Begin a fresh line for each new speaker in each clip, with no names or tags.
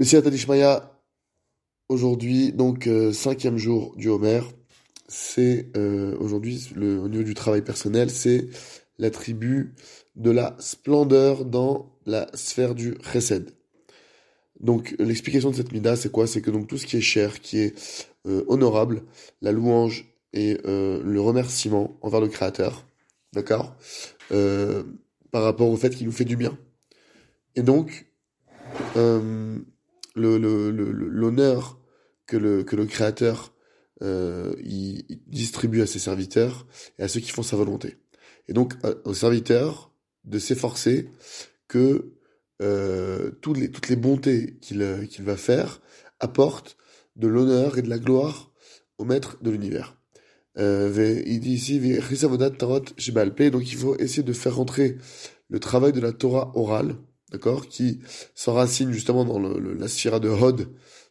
Messie Tadishmaya, aujourd'hui, donc euh, cinquième jour du Homer, c'est euh, aujourd'hui au niveau du travail personnel, c'est l'attribut de la splendeur dans la sphère du chesed. Donc l'explication de cette mida, c'est quoi? C'est que donc tout ce qui est cher, qui est euh, honorable, la louange et le remerciement envers le Créateur, d'accord? Par rapport au fait qu'il nous fait du bien. Et donc, l'honneur que le, que le créateur euh, il, distribue à ses serviteurs et à ceux qui font sa volonté. Et donc aux serviteurs de s'efforcer que euh, toutes, les, toutes les bontés qu'il qu'il va faire apportent de l'honneur et de la gloire au maître de l'univers. Euh, il dit ici, donc il faut essayer de faire rentrer le travail de la Torah orale, qui s'enracine justement dans la sphira de Hod,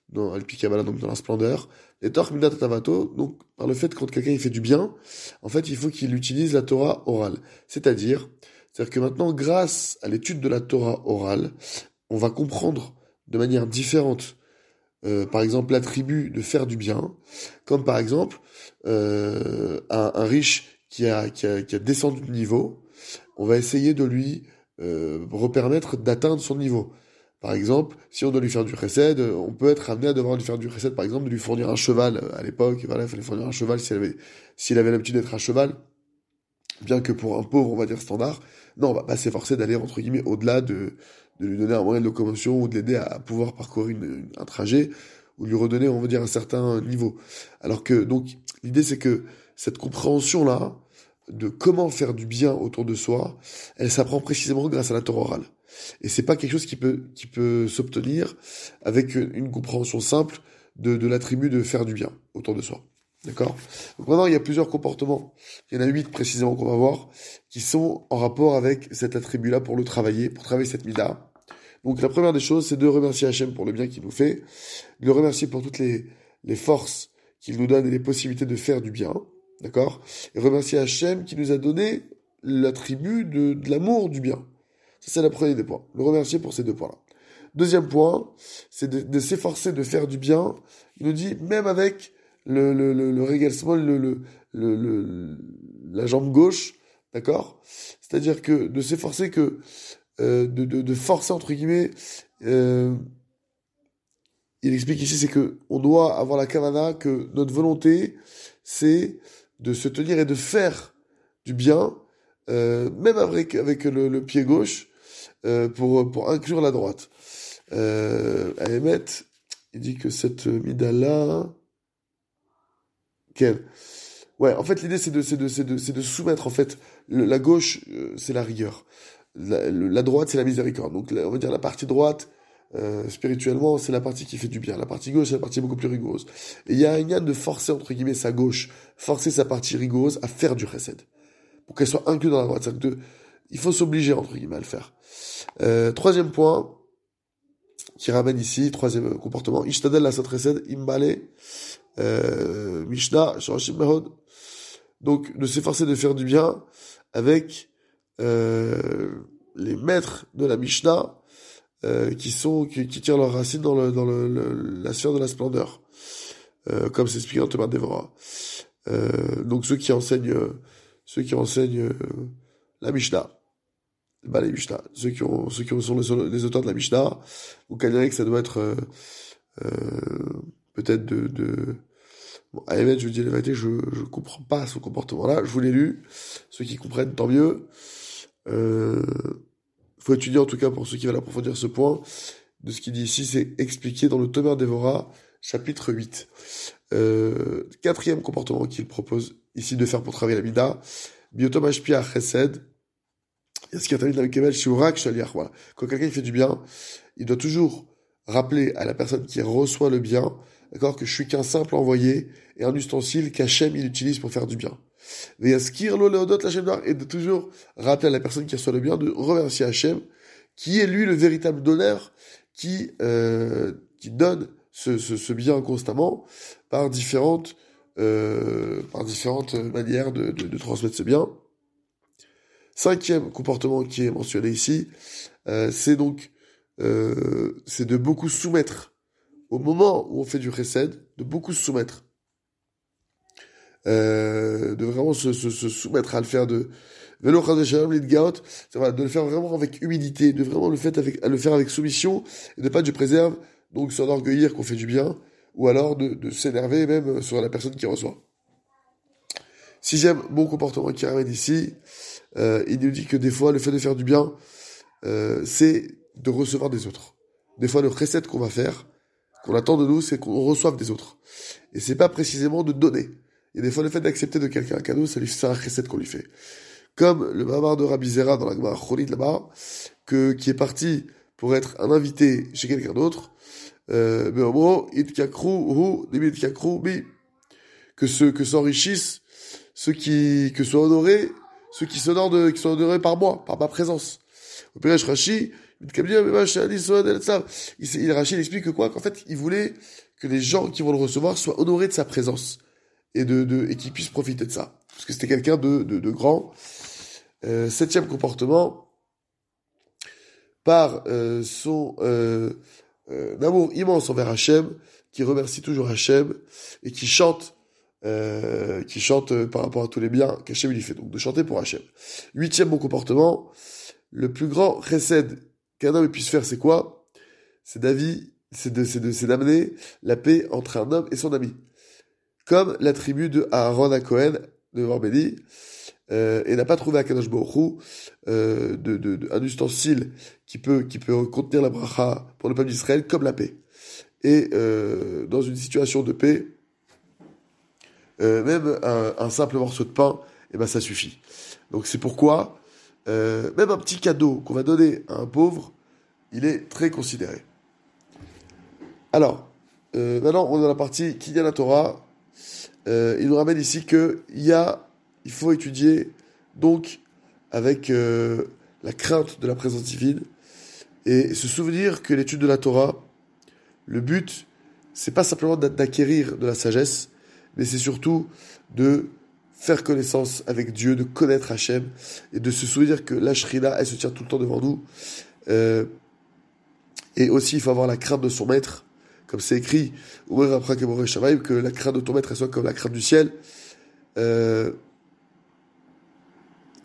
dans Al donc dans la splendeur, et Tor Tavato, donc par le fait que quand quelqu'un fait du bien, en fait il faut qu'il utilise la Torah orale. C'est-à-dire, c'est-à-dire que maintenant, grâce à l'étude de la Torah orale, on va comprendre de manière différente, euh, par exemple, l'attribut de faire du bien, comme par exemple euh, un, riche qui, a, qui a descendu de niveau, on va essayer de lui euh, repermettre d'atteindre son niveau. Par exemple, si on doit lui faire du chesed, on peut être amené à devoir lui faire du chesed, par exemple, de lui fournir un cheval euh, à l'époque. Voilà, il fallait fournir un cheval s'il avait, s'il avait l'habitude d'être un cheval. Bien que pour un pauvre, on va dire standard, non, on va pas s'efforcer d'aller, entre guillemets, au-delà de, de lui donner un moyen de locomotion ou de l'aider à pouvoir parcourir un trajet ou lui redonner, on va dire, un certain niveau. Alors que, donc, l'idée c'est que cette compréhension-là, de comment faire du bien autour de soi, elle s'apprend précisément grâce à la Torah orale. Et c'est pas quelque chose qui peut, qui peut s'obtenir avec une compréhension simple de, de l'attribut de faire du bien autour de soi. D'accord? Donc maintenant, il y a plusieurs comportements. Il y en a huit précisément qu'on va voir, qui sont en rapport avec cet attribut-là pour le travailler, pour travailler cette mida. Donc la première des choses, c'est de remercier Hachem pour le bien qu'il nous fait, de le remercier pour toutes les, les forces qu'il nous donne et les possibilités de faire du bien. D'accord? Et remercier Hachem qui nous a donné l'attribut de, de l'amour du bien. Ça, c'est la première des points. Le remercier pour ces deux points-là. Deuxième point, c'est de, s'efforcer de faire du bien. Il nous dit, même avec le, le, le, le le, le, le, la jambe gauche, d'accord? C'est-à-dire que de s'efforcer que, euh, de, de, de, forcer, entre guillemets, euh, il explique ici, c'est que on doit avoir la kavana, que notre volonté, c'est de se tenir et de faire du bien, euh, même avec, avec le, pied gauche, euh, pour, pour inclure la droite. Euh, à il dit que cette mida-là... Quelle? Ouais, en fait, l'idée, c'est de, c'est de, c'est de, c'est de soumettre, en fait, la gauche, euh, c'est la rigueur. La, la droite, c'est la miséricorde. Donc, on va dire la partie droite, euh, spirituellement, c'est la partie qui fait du bien. La partie gauche, c'est la partie beaucoup plus rigoureuse. Et il y a un lien de forcer, entre guillemets, sa gauche, forcer sa partie rigoureuse à faire du recède. Pour qu'elle soit inclue dans la droite. De, il faut s'obliger, entre guillemets, à le faire. Euh, troisième point, qui ramène ici, troisième comportement, Ishtadel la recède, imbale, euh, Mishnah, Shorashim. Donc, de s'efforcer de faire du bien avec, euh, les maîtres de la Mishnah, euh, qui sont qui, qui, tirent leurs racines dans, le, dans le, la sphère de la splendeur, euh, comme c'est expliqué en Thomas Devora. Euh, donc ceux qui enseignent ceux qui enseignent la Mishnah, bah les Mishnah, ceux qui ont ceux qui sont les, auteurs de la Mishnah, ou qu'elle dirait que ça doit être peut-être de, de Bon, à je vous dis la vérité, je, je comprends pas ce comportement-là. Je vous l'ai lu. Ceux qui comprennent, tant mieux. Euh, faut étudier en tout cas pour ceux qui veulent approfondir ce point. De ce qu'il dit ici, c'est expliqué dans le Tomer Devora, chapitre 8. Euh, quatrième comportement qu'il propose ici de faire pour travailler la Mida. Biotom Ashpia Chesed. Il. Voilà. Quand quelqu'un fait du bien, il doit toujours rappeler à la personne qui reçoit le bien, d'accord, que je suis qu'un simple envoyé et un ustensile qu'Hachem il utilise pour faire du bien et de toujours rappeler à la personne qui reçoit le bien de remercier Hachem, qui est lui le véritable donneur, qui, euh, qui donne ce, ce, bien constamment par différentes, euh, par différentes manières de, de, transmettre ce bien. Cinquième comportement qui est mentionné ici, euh, c'est donc c'est de beaucoup soumettre. Au moment où on fait du chesed, de beaucoup soumettre. Euh, de vraiment se, se, se, soumettre à le faire de de le faire vraiment avec humilité, de vraiment le, faire avec, à le faire avec soumission, et de pas du préserve, donc s'enorgueillir qu'on fait du bien, ou alors de, de s'énerver même sur la personne qui reçoit. Sixième bon comportement qui ramène ici, euh, il nous dit que des fois le fait de faire du bien, euh, c'est de recevoir des autres. Des fois le recette qu'on va faire, qu'on attend de nous, c'est qu'on reçoive des autres. Et c'est pas précisément de donner. Et des fois, le fait d'accepter de quelqu'un un cadeau, ça lui fait un recette qu'on lui fait. Comme le Mamar de Rabbi Zera dans la Gemara Cholid là-bas, que, qui est parti pour être un invité chez quelqu'un d'autre, euh, mais au moins, que ceux, que s'enrichissent, ceux qui, que soient honorés, ceux qui s'honorent de, qui sont honorés par moi, par ma présence. Au Pérèche Rashi, il, il explique que quoi? Qu'en fait, il voulait que les gens qui vont le recevoir soient honorés de sa présence et de, de et qu'il puisse profiter de ça. Parce que c'était quelqu'un de, de, de, grand. Euh, septième comportement, par euh, son euh, euh, amour immense envers Hachem, qui remercie toujours Hachem et qui chante, euh, qui chante par rapport à tous les biens qu'Hachem lui fait. Donc de chanter pour Hachem. Huitième bon comportement, le plus grand recède qu'un homme puisse faire, c'est quoi? C'est d'avis, c'est d'amener la paix entre un homme et son ami comme la tribu de Aaron à Cohen, de Vorbédi, euh, et n'a pas trouvé à Kadosh Baruch euh, de, de, un ustensile qui peut, qui peut contenir la bracha pour le peuple d'Israël comme la paix. Et euh, dans une situation de paix, euh, même un, simple morceau de pain, et eh ben ça suffit. Donc c'est pourquoi euh, même un petit cadeau qu'on va donner à un pauvre, il est très considéré. Alors, euh, maintenant on est dans la partie Kinyan Torah, euh, il nous ramène ici que y a, il faut étudier donc avec euh, la crainte de la présence divine et se souvenir que l'étude de la Torah, le but, c'est pas simplement d'acquérir de la sagesse, mais c'est surtout de faire connaissance avec Dieu, de connaître Hachem et de se souvenir que la Shrina, elle se tient tout le temps devant nous. Euh, et aussi, il faut avoir la crainte de son maître comme c'est écrit, que la crainte de ton maître soit comme la crainte du ciel, euh,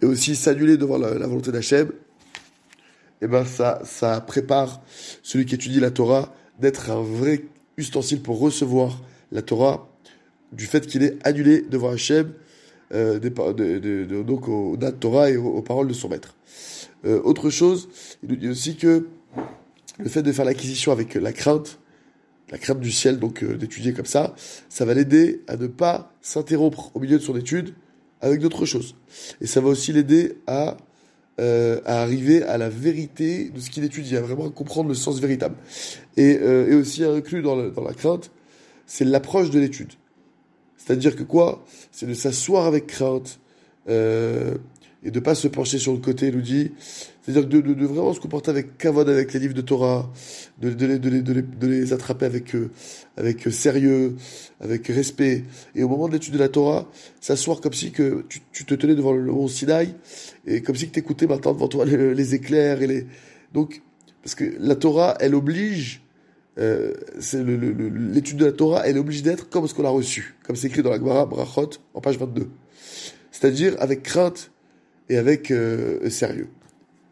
et aussi s'annuler devant la, volonté d'Hachem, et eh ben ça, ça prépare celui qui étudie la Torah d'être un vrai ustensile pour recevoir la Torah, du fait qu'il est annulé devant Hachem, euh, de, de, de, donc Torah et aux, paroles de son maître. Euh, autre chose, il nous dit aussi que le fait de faire l'acquisition avec la crainte, la crainte du ciel, donc euh, d'étudier comme ça, ça va l'aider à ne pas s'interrompre au milieu de son étude avec d'autres choses. Et ça va aussi l'aider à, euh, à arriver à la vérité de ce qu'il étudie, à vraiment comprendre le sens véritable. Et, euh, aussi inclus dans, la crainte, c'est l'approche de l'étude. C'est-à-dire que quoi? C'est de s'asseoir avec crainte, et de pas se pencher sur le côté, nous dit, c'est-à-dire de, de, vraiment se comporter avec kavod avec les livres de Torah, de, les, attraper avec, euh, avec sérieux, avec respect, et au moment de l'étude de la Torah, s'asseoir comme si que tu, te tenais devant le mont Sinaï, et comme si que t'écoutais maintenant devant toi les, éclairs et les... Donc, parce que la Torah, elle oblige, euh, l'étude de la Torah, elle oblige d'être comme ce qu'on a reçu, comme c'est écrit dans la Gemara Brachot, en page 22. C'est-à-dire avec crainte, et avec euh, sérieux.